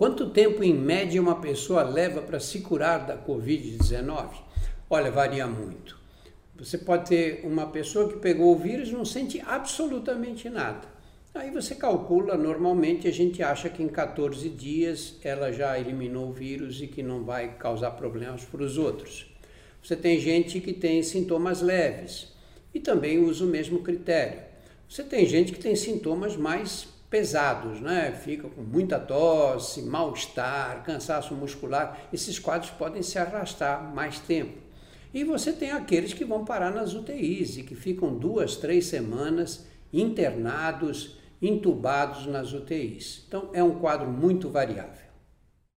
Quanto tempo em média uma pessoa leva para se curar da Covid-19? Olha, varia muito. Você pode ter uma pessoa que pegou o vírus e não sente absolutamente nada. Aí você calcula, normalmente a gente acha que em 14 dias ela já eliminou o vírus e que não vai causar problemas para os outros. Você tem gente que tem sintomas leves e também usa o mesmo critério. Você tem gente que tem sintomas mais pesados, né? Fica com muita tosse, mal-estar, cansaço muscular. Esses quadros podem se arrastar mais tempo. E você tem aqueles que vão parar nas UTIs e que ficam duas, três semanas internados, entubados nas UTIs. Então é um quadro muito variável.